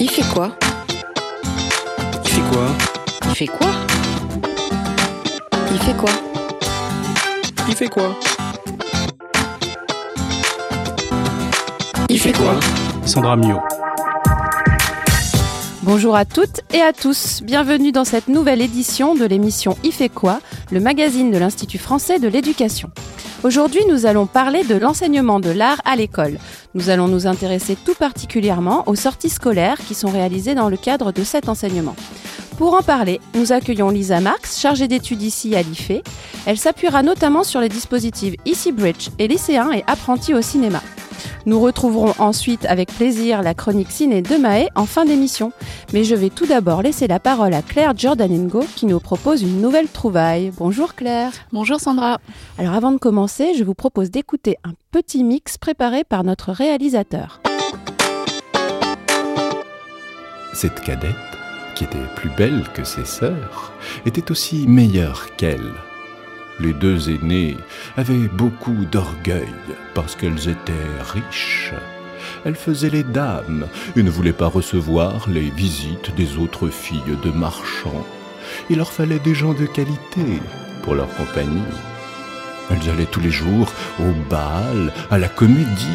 Il fait quoi Il fait quoi Il fait quoi Il fait quoi Il fait quoi Il fait quoi Sandra Mio. Bonjour à toutes et à tous, bienvenue dans cette nouvelle édition de l'émission Il fait quoi, le magazine de l'Institut français de l'éducation. Aujourd'hui, nous allons parler de l'enseignement de l'art à l'école. Nous allons nous intéresser tout particulièrement aux sorties scolaires qui sont réalisées dans le cadre de cet enseignement. Pour en parler, nous accueillons Lisa Marx, chargée d'études ici à l'IFE. Elle s'appuiera notamment sur les dispositifs Easy Bridge et lycéens et apprentis au cinéma. Nous retrouverons ensuite avec plaisir la chronique ciné de Maë en fin d'émission. Mais je vais tout d'abord laisser la parole à Claire Jordanengo qui nous propose une nouvelle trouvaille. Bonjour Claire. Bonjour Sandra. Alors avant de commencer, je vous propose d'écouter un petit mix préparé par notre réalisateur. Cette cadette, qui était plus belle que ses sœurs, était aussi meilleure qu'elle. Les deux aînées avaient beaucoup d'orgueil parce qu'elles étaient riches. Elles faisaient les dames et ne voulaient pas recevoir les visites des autres filles de marchands. Il leur fallait des gens de qualité pour leur compagnie. Elles allaient tous les jours au bal, à la comédie,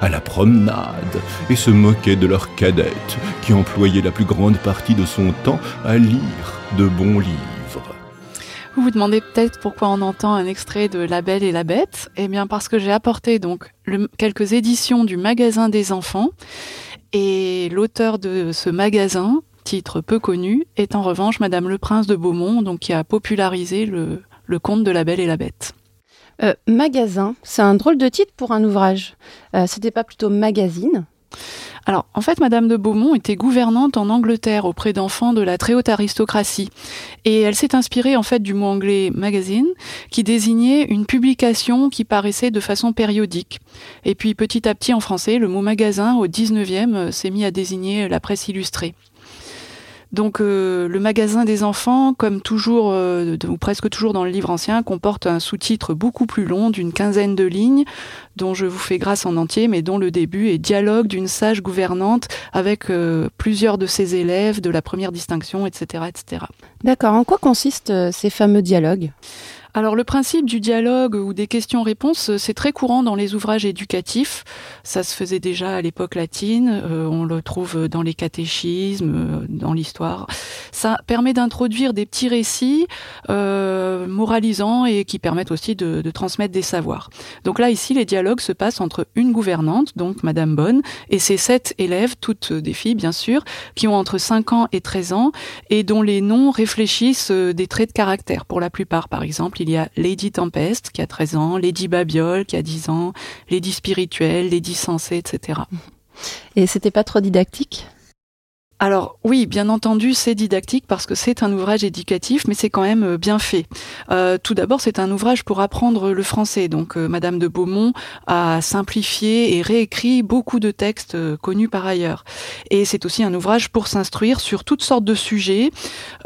à la promenade, et se moquaient de leur cadette, qui employait la plus grande partie de son temps à lire de bons livres. Vous vous demandez peut-être pourquoi on entend un extrait de La Belle et la Bête Eh bien parce que j'ai apporté donc quelques éditions du magasin des enfants et l'auteur de ce magasin, titre peu connu, est en revanche Madame le Prince de Beaumont, donc qui a popularisé le, le conte de La Belle et la Bête. Euh, magasin, c'est un drôle de titre pour un ouvrage. Euh, C'était pas plutôt magazine? Alors, en fait, Madame de Beaumont était gouvernante en Angleterre auprès d'enfants de la très haute aristocratie. Et elle s'est inspirée, en fait, du mot anglais magazine, qui désignait une publication qui paraissait de façon périodique. Et puis, petit à petit, en français, le mot magasin, au 19e, euh, s'est mis à désigner la presse illustrée. Donc euh, le magasin des enfants, comme toujours, euh, ou presque toujours dans le livre ancien, comporte un sous-titre beaucoup plus long d'une quinzaine de lignes, dont je vous fais grâce en entier, mais dont le début est dialogue d'une sage gouvernante avec euh, plusieurs de ses élèves de la première distinction, etc., etc. D'accord, en quoi consistent ces fameux dialogues? Alors le principe du dialogue ou des questions-réponses, euh, c'est très courant dans les ouvrages éducatifs. Ça se faisait déjà à l'époque latine, euh, on le trouve dans les catéchismes, euh, dans l'histoire. Ça permet d'introduire des petits récits moralisants et qui permettent aussi de, transmettre des savoirs. Donc là, ici, les dialogues se passent entre une gouvernante, donc Madame Bonne, et ses sept élèves, toutes des filles bien sûr, qui ont entre 5 ans et 13 ans, et dont les noms réfléchissent des traits de caractère. Pour la plupart, par exemple, il y a Lady Tempest, qui a 13 ans, Lady Babiole, qui a 10 ans, Lady Spirituelle, Lady Sensée, etc. Et c'était pas trop didactique? Alors oui, bien entendu, c'est didactique parce que c'est un ouvrage éducatif, mais c'est quand même euh, bien fait. Euh, tout d'abord, c'est un ouvrage pour apprendre le français. Donc, euh, Madame de Beaumont a simplifié et réécrit beaucoup de textes connus par ailleurs. Et c'est aussi un ouvrage pour s'instruire sur toutes sortes de sujets.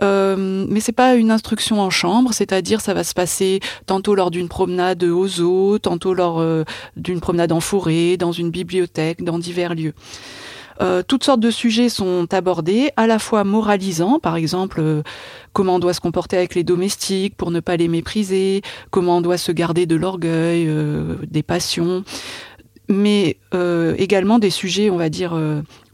Mais c'est pas une instruction en chambre, c'est-à-dire ça va se passer tantôt lors d'une promenade aux eaux, tantôt lors d'une promenade en forêt, dans une bibliothèque, dans divers lieux. Euh, toutes sortes de sujets sont abordés, à la fois moralisants, par exemple euh, comment on doit se comporter avec les domestiques pour ne pas les mépriser, comment on doit se garder de l'orgueil, euh, des passions, mais également des sujets, on va dire,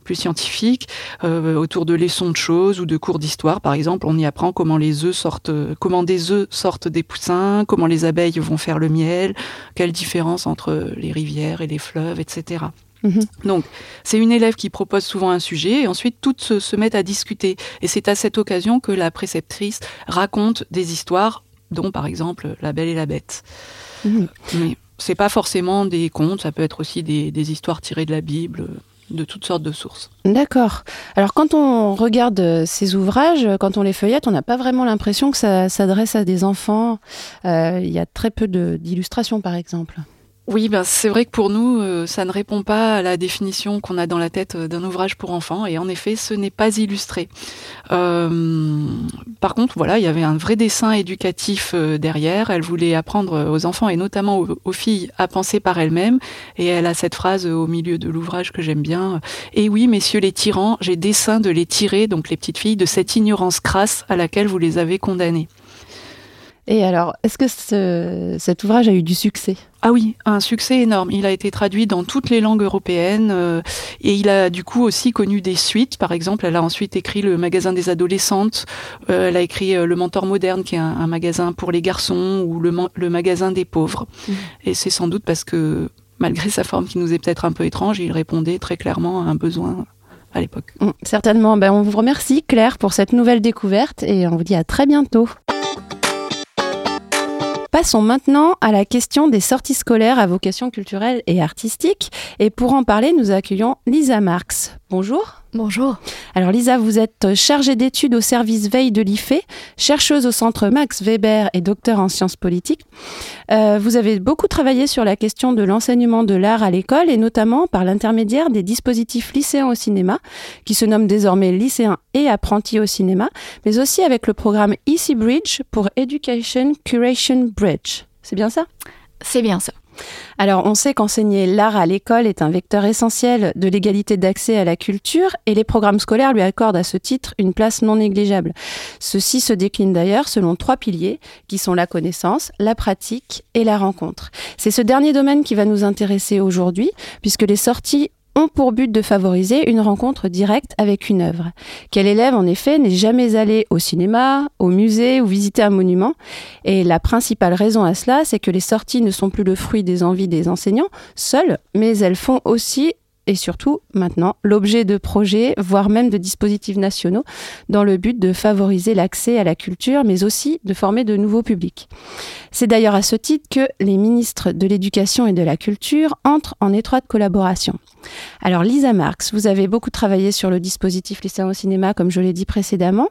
plus scientifiques, autour de leçons de choses ou de cours d'histoire. Par exemple, on y apprend comment les œufs sortent, comment des œufs sortent des poussins, comment les abeilles vont faire le miel, quelle différence entre les rivières et les fleuves, etc. Mhm. Donc, c'est une élève qui propose souvent un sujet et ensuite toutes se, se mettent à discuter. Et c'est à cette occasion que la préceptrice raconte des histoires, dont par exemple La Belle et la Bête. Mhm. Mais c'est pas forcément des contes, ça peut être aussi des, des histoires tirées de la Bible, de toutes sortes de sources. D'accord. Alors quand on regarde euh, ces ouvrages, euh, quand on les feuillette, on n'a pas vraiment l'impression que ça s'adresse à des enfants. Euh, Il y a très peu d'illustrations, par exemple. Oui, ben c'est vrai que pour nous, euh, ça ne répond pas à la définition qu'on a dans la tête euh, d'un ouvrage pour enfants, et en effet, ce n'est pas illustré. Euh, par contre, voilà, il y avait un vrai dessin éducatif derrière. Elle voulait apprendre aux enfants et notamment aux, filles à penser par elles-mêmes, et elle a cette phrase au milieu de l'ouvrage que j'aime bien. Et oui, messieurs les tyrans, j'ai dessein de les tirer, donc les petites filles, de cette ignorance crasse à laquelle vous les avez condamnées. Et alors, est-ce que ce, cet ouvrage a eu du succès? Ah oui, un succès énorme. Il a été traduit dans toutes les langues européennes euh, et il a du coup aussi connu des suites. Par exemple, elle a ensuite écrit le magasin des adolescentes, euh, elle a écrit euh, le Mentor moderne, qui est un, un, magasin pour les garçons, ou le, le magasin des pauvres. Mmh. Et c'est sans doute parce que malgré sa forme qui nous est peut-être un peu étrange, il répondait très clairement à un besoin à l'époque. Mmh, certainement. Ben, on vous remercie Claire pour cette nouvelle découverte et on vous dit à très bientôt. Passons maintenant à la question des sorties scolaires à vocation culturelle et artistique. Et pour en parler, nous accueillons Lisa Marx. Bonjour. Bonjour. Alors Lisa, vous êtes chargée d'études au service veille de l'IFE, chercheuse au centre Max Weber et docteur en sciences politiques. Euh, vous avez beaucoup travaillé sur la question de l'enseignement de l'art à l'école et notamment par l'intermédiaire des dispositifs lycéens au cinéma, qui se nomment désormais lycéens et apprentis au cinéma, mais aussi avec le programme EC Bridge pour Education Curation Bridge. C'est bien ça? C'est bien ça. Alors, on sait qu'enseigner l'art à l'école est un vecteur essentiel de l'égalité d'accès à la culture et les programmes scolaires lui accordent à ce titre une place non négligeable. Ceci se décline d'ailleurs selon trois piliers qui sont la connaissance, la pratique et la rencontre. C'est ce dernier domaine qui va nous intéresser aujourd'hui puisque les sorties ont pour but de favoriser une rencontre directe avec une œuvre. Quel élève, en effet, n'est jamais allé au cinéma, au musée ou visiter un monument? Et la principale raison à cela, c'est que les sorties ne sont plus le fruit des envies des enseignants seuls, mais elles font aussi et surtout maintenant l'objet de projets, voire même de dispositifs nationaux, dans le but de favoriser l'accès à la culture, mais aussi de former de nouveaux publics. C'est d'ailleurs à ce titre que les ministres de l'Éducation et de la Culture entrent en étroite collaboration. Alors Lisa Marx, vous avez beaucoup travaillé sur le dispositif lycéen au cinéma, comme je l'ai dit précédemment.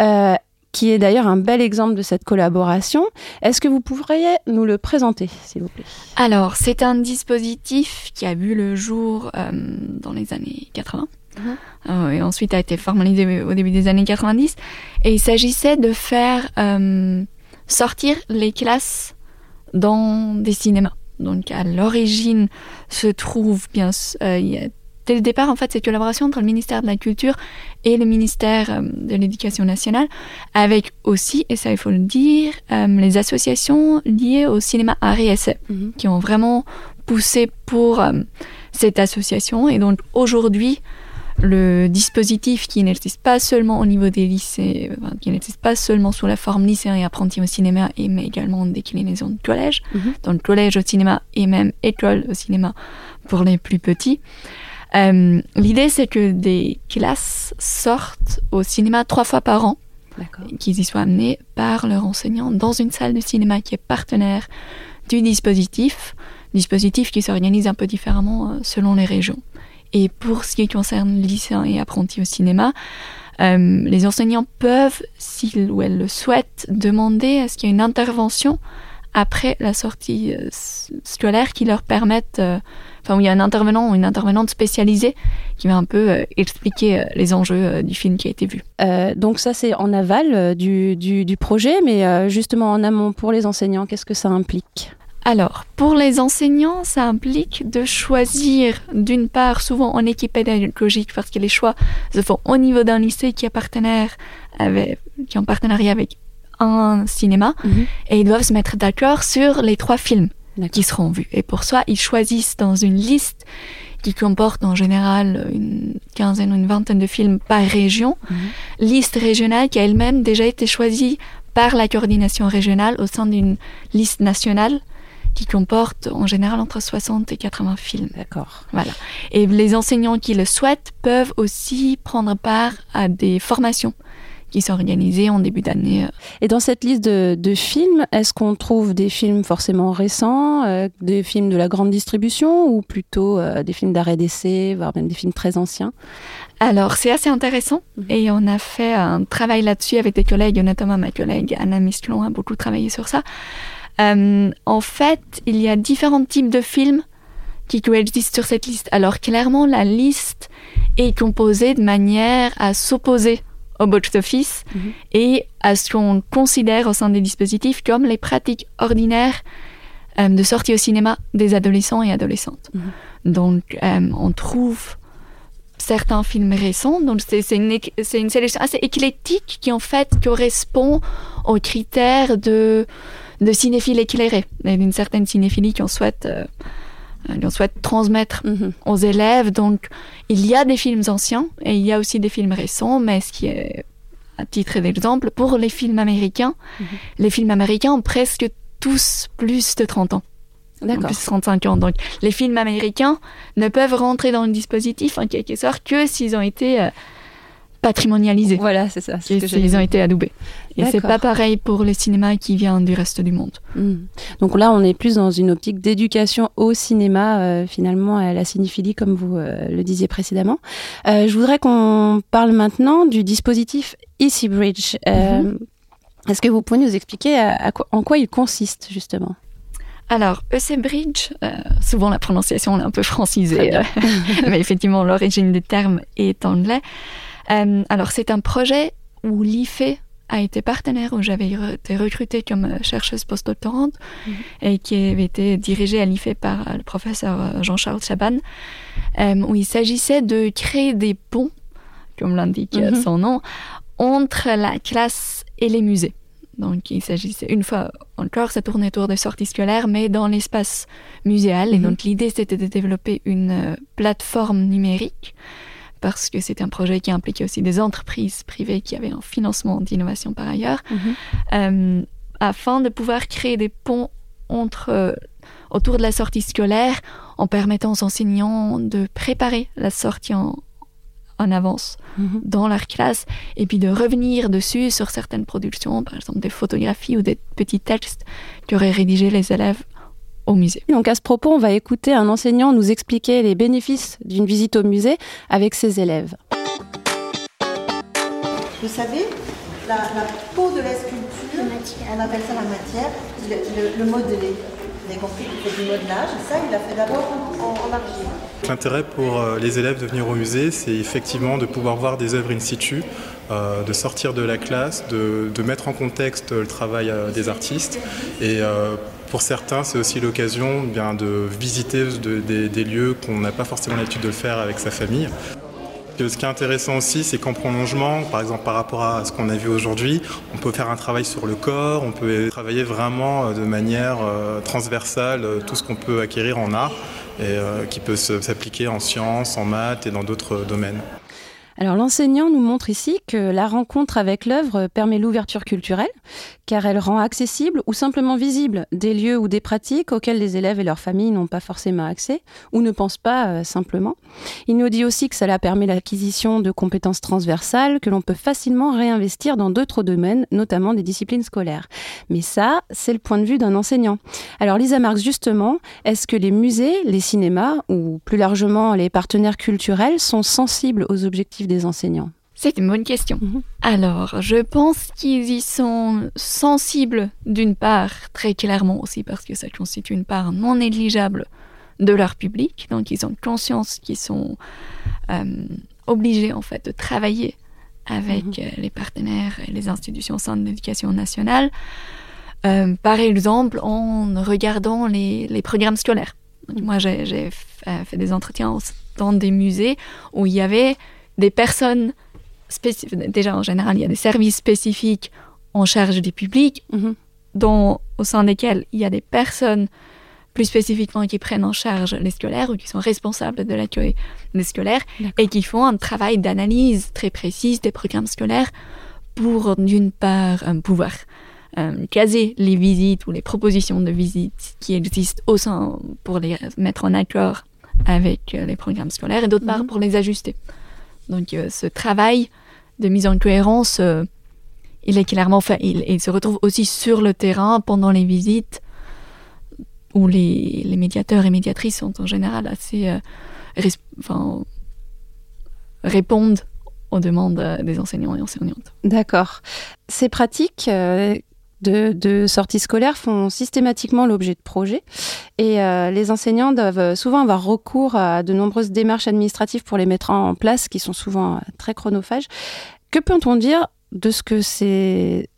Euh, qui est d'ailleurs un bel exemple de cette collaboration. Est-ce que vous pourriez nous le présenter, s'il vous plaît? Alors, c'est un dispositif qui a vu le jour euh, dans les années 80. Uh -huh. euh, et ensuite a été formalisé au début des années 90. Et il s'agissait de faire euh, sortir les classes dans des cinémas. Donc à l'origine se trouve bien, euh, il y a dès le départ, en fait, cette collaboration entre le ministère de la Culture et le ministère euh, de l'Éducation nationale, avec aussi, et ça il faut le dire, euh, les associations liées au cinéma mm -hmm. qui ont vraiment poussé pour euh, cette association. Et donc aujourd'hui, le dispositif qui n'existe pas seulement au niveau des lycées, enfin, qui n'existe pas seulement sous la forme lycéen et apprenti au cinéma, et, mais également en déclinaison de collège, mm -hmm. donc collège au cinéma et même école au cinéma pour les plus petits. Euh, L'idée, c'est que des classes sortent au cinéma trois fois par an, qu'ils y soient amenés par leur enseignant dans une salle de cinéma qui est partenaire du dispositif, dispositif qui s'organise un peu différemment euh, selon les régions. Et pour ce qui concerne lycéens et apprentis au cinéma, euh, les enseignants peuvent, s'ils ou elles le souhaitent, demander à ce qu'il y ait une intervention après la sortie euh, scolaire qui leur permette euh, enfin où il y a un intervenant ou une intervenante spécialisée qui va un peu euh, expliquer euh, les enjeux euh, du film qui a été vu. donc ça c'est en aval du, du, du, projet, mais justement en amont pour les enseignants, qu'est-ce que ça implique? Alors, pour les enseignants, ça implique de choisir, d'une part, souvent en équipe pédagogique, parce que les choix se font au niveau d'un lycée qui est partenaire avec, qui est en partenariat avec un cinéma, mm -hmm. et ils doivent se mettre d'accord sur les trois films qui seront vus. Et pour ça, ils choisissent dans une liste qui comporte en général une quinzaine ou une vingtaine de films par région, -hmm. liste régionale qui a elle-même déjà été choisie par la coordination régionale au sein d'une liste nationale qui comporte en général entre 60 et 80 films. D'accord. Voilà. Et les enseignants qui le souhaitent peuvent aussi prendre part à des formations qui sont organisés en début d'année. Et dans cette liste de, de films, est-ce qu'on trouve des films forcément récents, euh, des films de la grande distribution ou plutôt euh, des films d'arrêt d'essai, voire même des films très anciens? Alors, c'est assez intéressant -hmm. et on a fait un travail là-dessus avec des collègues, notamment ma collègue Anna Mistlon a beaucoup travaillé sur ça. Euh, en fait, il y a différents types de films qui coexistent sur cette liste. Alors clairement, la liste est composée de manière à s'opposer au box-office Mhm. et à ce qu'on considère au sein des dispositifs comme les pratiques ordinaires euh, de sortie au cinéma des adolescents et adolescentes. Mhm. Donc, euh, on trouve certains films récents. Donc, c'est une, une sélection assez éclectique qui, en fait, correspond aux critères de, de cinéphile éclairé et d'une certaine cinéphilie qu'on souhaite, euh, euh, qu'on souhaite transmettre Mhm. aux élèves. Donc, il y a des films anciens et il y a aussi des films récents, mais ce qui est, à titre d'exemple, pour les films américains, Mhm. les films américains ont presque tous plus de 30 ans. D'accord. Plus de 35 ans. Donc, les films américains ne peuvent rentrer dans le dispositif, en quelque sorte, que s'ils ont été euh, patrimonialisés, Voilà, c'est ça. ce que s'ils ont été adoubés. Et c'est pas pareil pour le cinéma qui vient du reste du monde. Mhm. Donc là, on est plus dans une optique d'éducation au cinéma, euh, finalement, à la cinéphilie, comme vous euh, le disiez précédemment. Euh, je voudrais qu'on parle maintenant du dispositif Easy Bridge. Euh, Est-ce que vous pouvez nous expliquer à- à quoi- en quoi il consiste, justement? Alors, EC Bridge, euh, souvent la prononciation est un peu francisée, mais effectivement l'origine du terme est anglais. Euh, alors, c'est un projet où l'IFE a été partenaire, où j'avais été recrutée comme euh, chercheuse postdoctorante Mhm. et qui avait été dirigée à l'IFE par euh, le professeur Jean-Charles Chaban, euh, où il s'agissait de créer des ponts, comme l'indique Mhm. son nom, entre la classe et les musées. Donc, il s'agissait une fois encore, ça tournait autour des sorties scolaires, mais dans l'espace muséal. Et Mhm. donc, l'idée, c'était de développer une euh, plateforme numérique, parce que c'était un projet qui impliquait aussi des entreprises privées qui avaient un financement d'innovation par ailleurs, euh, afin de pouvoir créer des ponts entre, euh, autour de la sortie scolaire, en permettant aux enseignants de préparer la sortie en, en avance Mhm. dans leur classe et puis de revenir dessus sur certaines productions, par exemple des photographies ou des petits textes qu'auraient rédigés les élèves au musée. Donc à ce propos, on va écouter un enseignant nous expliquer les bénéfices d'une visite au musée avec ses élèves. Vous savez, la, la peau de la sculpture, on appelle ça la matière, le, le- le modelé. Vous avez compris qu'il fait du modelage, et ça, il l'a fait d'abord en, en argile. L'intérêt pour euh, les élèves de venir au musée, c'est effectivement de pouvoir voir des œuvres in situ, euh, de sortir de la classe, de, de mettre en contexte le travail euh, des artistes. Et euh, pour certains, c'est aussi l'occasion de visiter de- des, des lieux qu'on n'a pas forcément l'habitude de le faire avec sa famille. Ce qui est intéressant aussi, c'est qu'en prolongement, par exemple par rapport à ce qu'on a vu aujourd'hui, on peut faire un travail sur le corps, on peut travailler vraiment euh, de manière euh, transversale euh, tout ce qu'on peut acquérir en art et qui peut s'appliquer en sciences, en maths et dans d'autres domaines. Alors l'enseignant nous montre ici que la rencontre avec l'œuvre permet l'ouverture culturelle, car elle rend accessible ou simplement visible des lieux ou des pratiques auxquels les élèves et leurs familles n'ont pas forcément accès ou ne pensent pas euh, simplement. Il nous dit aussi que cela permet l'acquisition de compétences transversales que l'on peut facilement réinvestir dans d'autres domaines, notamment des disciplines scolaires. Mais ça, c'est le point de vue d'un enseignant. Alors Lisa Marx, justement, est-ce que les musées, les cinémas ou plus largement les partenaires culturels sont sensibles aux objectifs des enseignants C'est une bonne question. Mhm. Alors, je pense qu'ils y sont sensibles d'une part, très clairement aussi parce que ça constitue une part non négligeable de leur public. Donc, ils ont conscience qu'ils sont euh, obligés en fait de travailler avec Mhm. euh, les partenaires et les institutions au sein de l'éducation nationale. Euh, par exemple, en regardant les, les programmes scolaires. Donc, Mhm. Moi, j'ai fait des entretiens dans des musées où il y avait des personnes spécifiques. Déjà, en général, il y a des services spécifiques en charge du public, Mhm. dont, au sein desquels il y a des personnes plus spécifiquement qui prennent en charge les scolaires ou qui sont responsables de l'accueil des scolaires et qui font un travail d'analyse très précise des programmes scolaires pour, d'une part, euh, pouvoir euh, caser les visites ou les propositions de visites qui existent au sein pour les mettre en accord avec euh, les programmes scolaires et d'autre part Mhm. pour les ajuster. Donc euh, ce travail de mise en cohérence, euh, il est clairement. Il, se retrouve aussi sur le terrain pendant les visites où les, les médiateurs et médiatrices sont en général assez... euh, enfin, répondent aux demandes des enseignants et enseignantes. D'accord. Ces pratiques, euh, de, sorties scolaires font systématiquement l'objet de projets et euh, les enseignants doivent souvent avoir recours à de nombreuses démarches administratives pour les mettre en place, qui sont souvent très chronophages. Que peut-on dire de ce que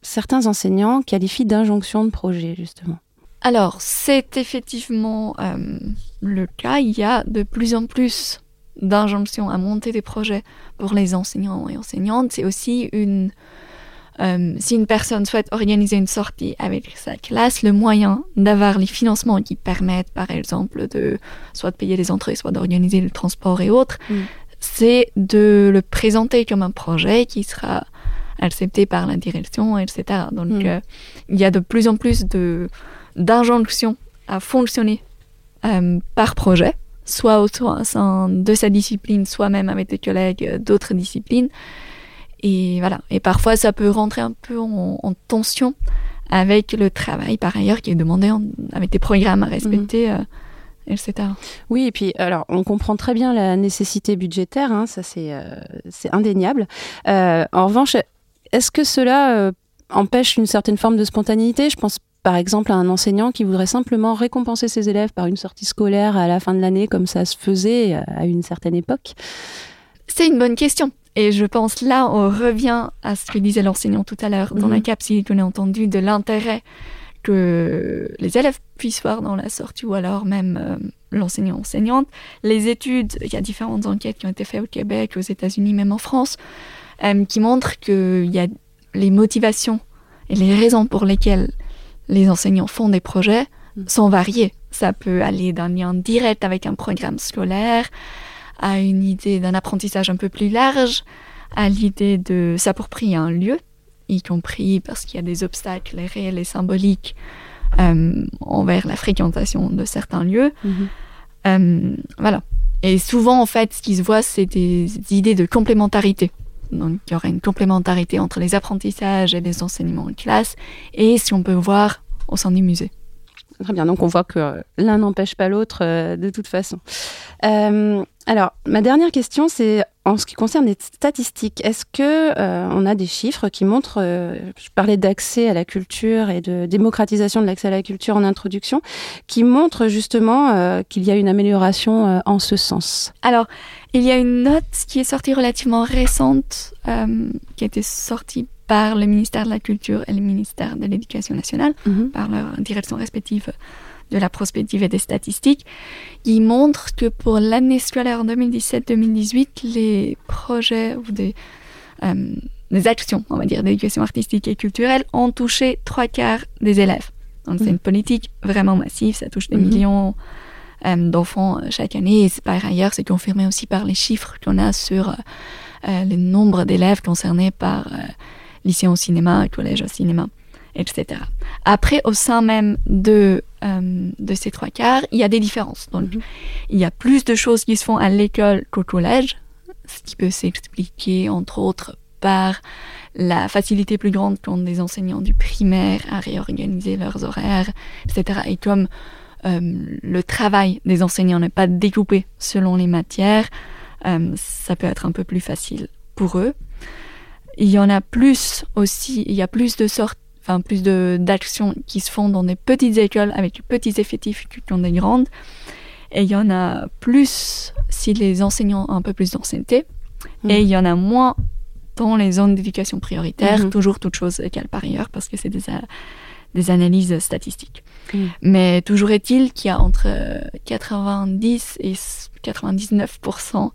certains enseignants qualifient d'injonction de projet, justement? Alors, c'est effectivement euh, le cas. Il y a de plus en plus d'injonctions à monter des projets pour les enseignants et enseignantes. C'est aussi une euh, si une personne souhaite organiser une sortie avec sa classe, le moyen d'avoir les financements qui permettent, par exemple, de soit de payer les entrées, soit d'organiser le transport et autres, mm. c'est de le présenter comme un projet qui sera accepté par la direction, etc. Donc, mm. euh, il y a de plus en plus de d'injonctions à fonctionner euh, par projet, soit au sein de sa discipline, soit même avec des collègues d'autres disciplines. Et voilà. Et parfois, ça peut rentrer un peu en, tension avec le travail, par ailleurs, qui est demandé avec des programmes à respecter. Mhm. Euh, etc. Oui, et puis alors on comprend très bien la nécessité budgétaire, hein, ça c'est euh, indéniable. Euh, en revanche, est-ce que cela empêche une certaine forme de spontanéité? Je pense par exemple à un enseignant qui voudrait simplement récompenser ses élèves par une sortie scolaire à la fin de l'année, comme ça se faisait à une certaine époque. C'est une bonne question. Et je pense là, on revient à ce que disait l'enseignant tout à l'heure dans la mhm. capsule qu'on a entendu de l'intérêt que les élèves puissent voir dans la sortie ou alors même euh, l'enseignant-enseignante. Les études, il y a différentes enquêtes qui ont été faites au Québec, aux États-Unis, même en France, euh, qui montrent qu'il y a les motivations et les raisons pour lesquelles les enseignants font des projets mhm. sont variées. Ça peut aller d'un lien direct avec un programme scolaire, à une idée d'un apprentissage un peu plus large, à l'idée de s'approprier un lieu, y compris parce qu'il y a des obstacles réels et symboliques euh, envers la fréquentation de certains lieux. Mhm. Euh, voilà. Et souvent, en fait, ce qui se voit, c'est des idées de complémentarité. Donc, il y aurait une complémentarité entre les apprentissages et les enseignements en classe, et si on peut voir au sein du musée. Très bien, donc on voit que l'un n'empêche pas l'autre euh, de toute façon. Euh, alors, ma dernière question, c'est en ce qui concerne les statistiques. Est-ce que euh, on a des chiffres qui montrent, je parlais d'accès à la culture et de démocratisation de l'accès à la culture en introduction, qui montrent justement qu'il y a une amélioration en ce sens? Alors, il y a une note qui est sortie relativement récente, qui a été sortie par le ministère de la Culture et le ministère de l'Éducation nationale, mhm. par leur direction respective de la prospective et des statistiques, qui montrent que pour l'année scolaire 2017-2018, les projets ou des, euh, des actions, on va dire, d'éducation artistique et culturelle ont touché trois quarts des élèves. Donc c'est mhm. une politique vraiment massive, ça touche des mhm. millions euh, d'enfants euh, chaque année. Et par ailleurs, c'est confirmé aussi par les chiffres qu'on a sur le nombre d'élèves concernés par lycée au cinéma, collège au cinéma, etc. Après, au sein même de, euh, de ces trois quarts, il y a des différences. Donc, mhm. il y a plus de choses qui se font à l'école qu'au collège, ce qui peut s'expliquer, entre autres, par la facilité plus grande qu'ont des enseignants du primaire à réorganiser leurs horaires, etc. Et comme euh, le travail des enseignants n'est pas découpé selon les matières, euh, ça peut être un peu plus facile pour eux. Il y en a plus aussi, il y a plus de sortes, enfin plus de d'actions qui se font dans des petites écoles avec petits effectifs que dans des grandes. Et il y en a plus si les enseignants ont un peu plus d'ancienneté. Mhm. Et il y en a moins dans les zones d'éducation prioritaire, mhm. toujours toute chose égale par ailleurs, parce que c'est des, des analyses statistiques. Mhm. Mais toujours est-il qu'il y a entre 90 et 99%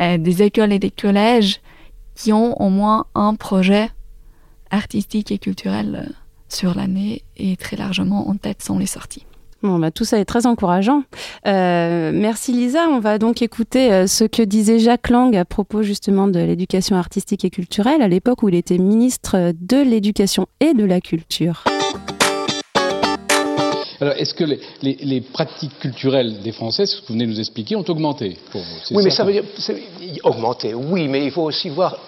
euh, des écoles et des collèges qui ont au moins un projet artistique et culturel euh, sur l'année et très largement en tête sont les sorties. Bon, bah, tout ça est très encourageant. Euh, merci Lisa. On va donc écouter euh, ce que disait Jacques Lang à propos justement de l'éducation artistique et culturelle à l'époque où il était ministre de l'éducation et de la culture. Alors, est-ce que les, pratiques culturelles des Français, ce que vous venez de nous expliquer, ont augmenté pour vous? Oui, mais ça veut dire augmenter, oui, mais il faut aussi voir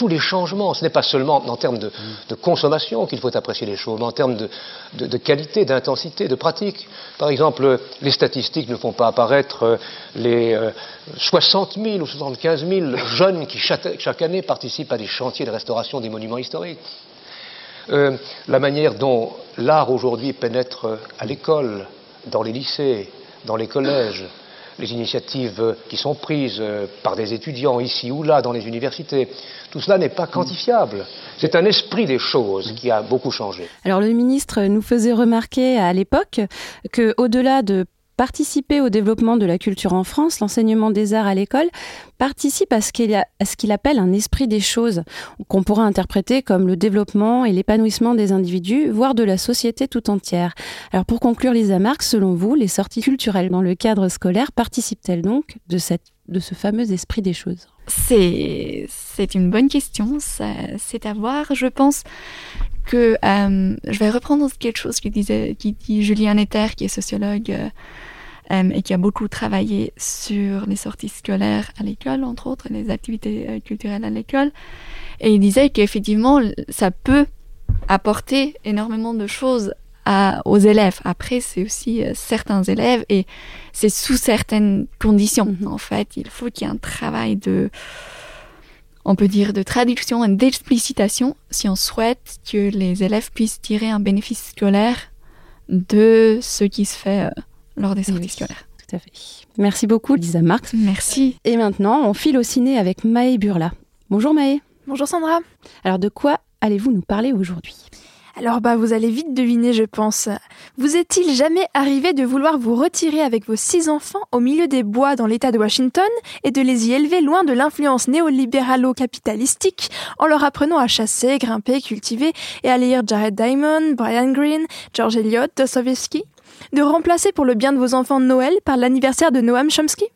tous les changements. Ce n'est pas seulement en termes de, consommation qu'il faut apprécier les choses, mais en termes de, qualité, d'intensité, de pratique. Par exemple, les statistiques ne font pas apparaître euh, les 60 euh, 000 ou 75 000 jeunes qui chaque, année participent à des chantiers de restauration des monuments historiques. Euh, la manière dont l'art aujourd'hui pénètre à l'école, dans les lycées, dans les collèges, les initiatives qui sont prises par des étudiants ici ou là dans les universités, tout cela n'est pas quantifiable. C'est un esprit des choses qui a beaucoup changé. Alors le ministre nous faisait remarquer à l'époque que au-delà de participer au développement de la culture en France, l'enseignement des arts à l'école participe à ce qu'il appelle un esprit des choses, qu'on pourrait interpréter comme le développement et l'épanouissement des individus, voire de la société tout entière. Alors pour conclure, Lisa Marx, selon vous, les sorties culturelles dans le cadre scolaire participent-elles donc de, cette, de ce fameux esprit des choses? C'est, une bonne question, c'est à voir. Je pense que euh, je vais reprendre quelque chose qui disait, qui dit Julien Etter, qui est sociologue euh, euh, et qui a beaucoup travaillé sur les sorties scolaires à l'école, entre autres, les activités culturelles à l'école. Et il disait qu'effectivement, ça peut apporter énormément de choses aux élèves. Après, c'est aussi euh, certains élèves et c'est sous certaines conditions. Mhm. En fait, il faut qu'il y ait un travail de, on peut dire, de traduction et d'explicitation si on souhaite que les élèves puissent tirer un bénéfice scolaire de ce qui se fait euh, lors des sorties scolaires. Tout à fait. Merci beaucoup, Lisa Marx. Merci. Et maintenant, on file au ciné avec Maë Burla. Bonjour Maë. Bonjour Sandra. Alors, de quoi allez-vous nous parler aujourd'hui? Alors bah vous allez vite deviner je pense. Vous est-il jamais arrivé de vouloir vous retirer avec vos six enfants au milieu des bois dans l'état de Washington et de les y élever loin de l'influence néolibéralo-capitalistique en leur apprenant à chasser, grimper, cultiver et à lire Jared Diamond, Brian Greene, George Eliot, Dostoevsky? De remplacer pour le bien de vos enfants Noël par l'anniversaire de Noam Chomsky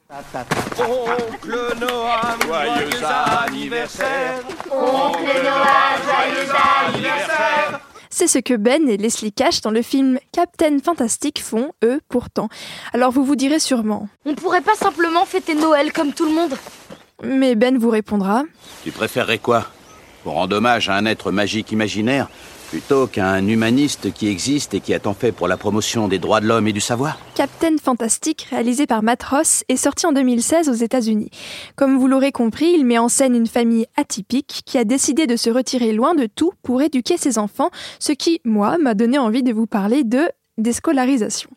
Oncle Noam, joyeux anniversaire Oncle Noam, joyeux anniversaire c'est ce que Ben et Leslie Cash dans le film Captain Fantastic font, eux, pourtant. Alors vous vous direz sûrement. On pourrait pas simplement fêter Noël comme tout le monde? Mais Ben vous répondra. Tu préférerais quoi? Pour rendre hommage à un être magique imaginaire plutôt qu'un humaniste qui existe et qui a tant fait pour la promotion des droits de l'homme et du savoir Captain Fantastic, réalisé par Matt Ross, est sorti en 2016 aux États-Unis. Comme vous l'aurez compris, il met en scène une famille atypique qui a décidé de se retirer loin de tout pour éduquer ses enfants, ce qui, moi, m'a donné envie de vous parler de déscolarisation.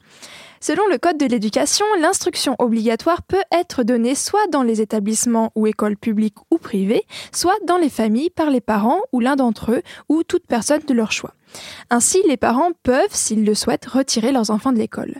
Selon le Code de l'éducation, l'instruction obligatoire peut être donnée soit dans les établissements ou écoles publiques ou privées, soit dans les familles par les parents ou l'un d'entre eux ou toute personne de leur choix. Ainsi, les parents peuvent, s'ils le souhaitent, retirer leurs enfants de l'école.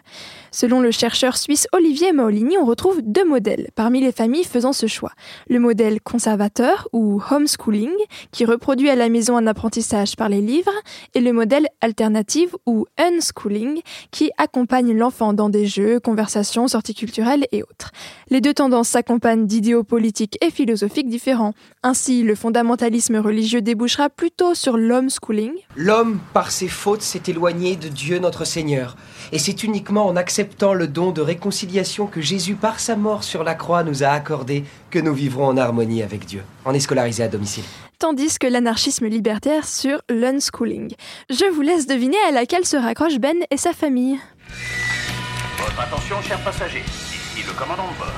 Selon le chercheur suisse Olivier Maolini, on retrouve deux modèles parmi les familles faisant ce choix. Le modèle conservateur ou homeschooling, qui reproduit à la maison un apprentissage par les livres, et le modèle alternatif ou unschooling, qui accompagne l'enfant dans des jeux, conversations, sorties culturelles et autres. Les deux tendances s'accompagnent d'idéaux politiques et philosophiques différents. Ainsi, le fondamentalisme religieux débouchera plutôt sur l'homeschooling. Par ses fautes, s'est éloigné de Dieu notre Seigneur. Et c'est uniquement en acceptant le don de réconciliation que Jésus, par sa mort sur la croix, nous a accordé que nous vivrons en harmonie avec Dieu. On est scolarisé à domicile. Tandis que l'anarchisme libertaire sur l'unschooling. Je vous laisse deviner à laquelle se raccrochent Ben et sa famille. Votre attention, chers passagers. Ici le commandant de bord.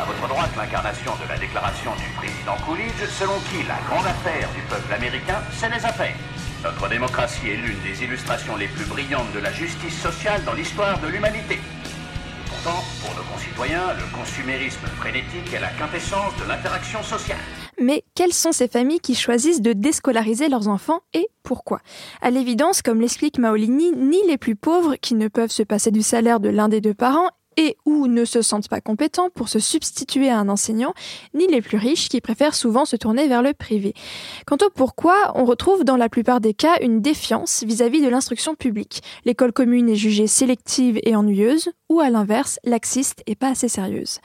À votre droite, l'incarnation de la déclaration du président Coolidge, selon qui la grande affaire du peuple américain, c'est les affaires. Notre démocratie est l'une des illustrations les plus brillantes de la justice sociale dans l'histoire de l'humanité. Pourtant, pour nos concitoyens, le consumérisme frénétique est la quintessence de l'interaction sociale. Mais quelles sont ces familles qui choisissent de déscolariser leurs enfants et pourquoi? À l'évidence, comme l'explique Maolini, ni les plus pauvres qui ne peuvent se passer du salaire de l'un des deux parents et ou ne se sentent pas compétents pour se substituer à un enseignant, ni les plus riches qui préfèrent souvent se tourner vers le privé. Quant au pourquoi, on retrouve dans la plupart des cas une défiance vis-à-vis de l'instruction publique. L'école commune est jugée sélective et ennuyeuse, ou à l'inverse, laxiste et pas assez sérieuse.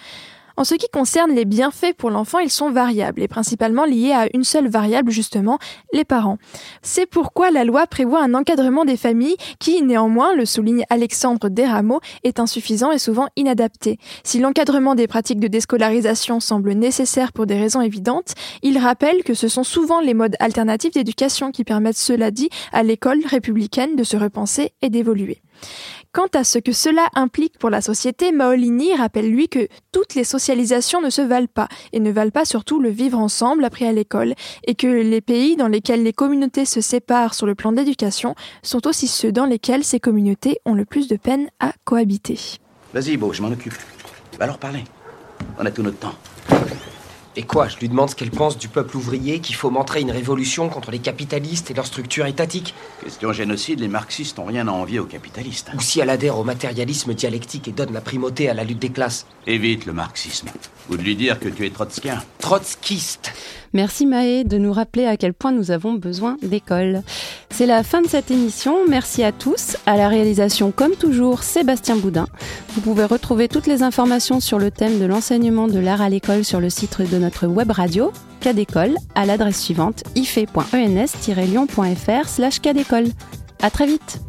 En ce qui concerne les bienfaits pour l'enfant, ils sont variables et principalement liés à une seule variable, justement, les parents. C'est pourquoi la loi prévoit un encadrement des familles qui, néanmoins, le souligne Alexandre Desrameaux, est insuffisant et souvent inadapté. Si l'encadrement des pratiques de déscolarisation semble nécessaire pour des raisons évidentes, il rappelle que ce sont souvent les modes alternatifs d'éducation qui permettent, cela dit, à l'école républicaine de se repenser et d'évoluer. Quant à ce que cela implique pour la société, Maolini rappelle lui que toutes les socialisations ne se valent pas, et ne valent pas surtout le vivre ensemble appris à l'école, et que les pays dans lesquels les communautés se séparent sur le plan de l'éducation sont aussi ceux dans lesquels ces communautés ont le plus de peine à cohabiter. Vas-y, Beau, je m'en occupe. Va leur parler. On a tout notre temps. Et quoi Je lui demande ce qu'elle pense du peuple ouvrier, qu'il faut montrer une révolution contre les capitalistes et leur structure étatique. Question génocide, les marxistes n'ont rien à envier aux capitalistes. Ou si elle adhère au matérialisme dialectique et donne la primauté à la lutte des classes. Évite le marxisme. Ou de lui dire que tu es trotskien. Trotskiste Merci Maë de nous rappeler à quel point nous avons besoin d'école. C'est la fin de cette émission. Merci à tous. À la réalisation, comme toujours, Sébastien Boudin. Vous pouvez retrouver toutes les informations sur le thème de l'enseignement de l'art à l'école sur le site de notre web radio, Cadécole, à l'adresse suivante ife.ens-lyon.fr slash cadécole. À très vite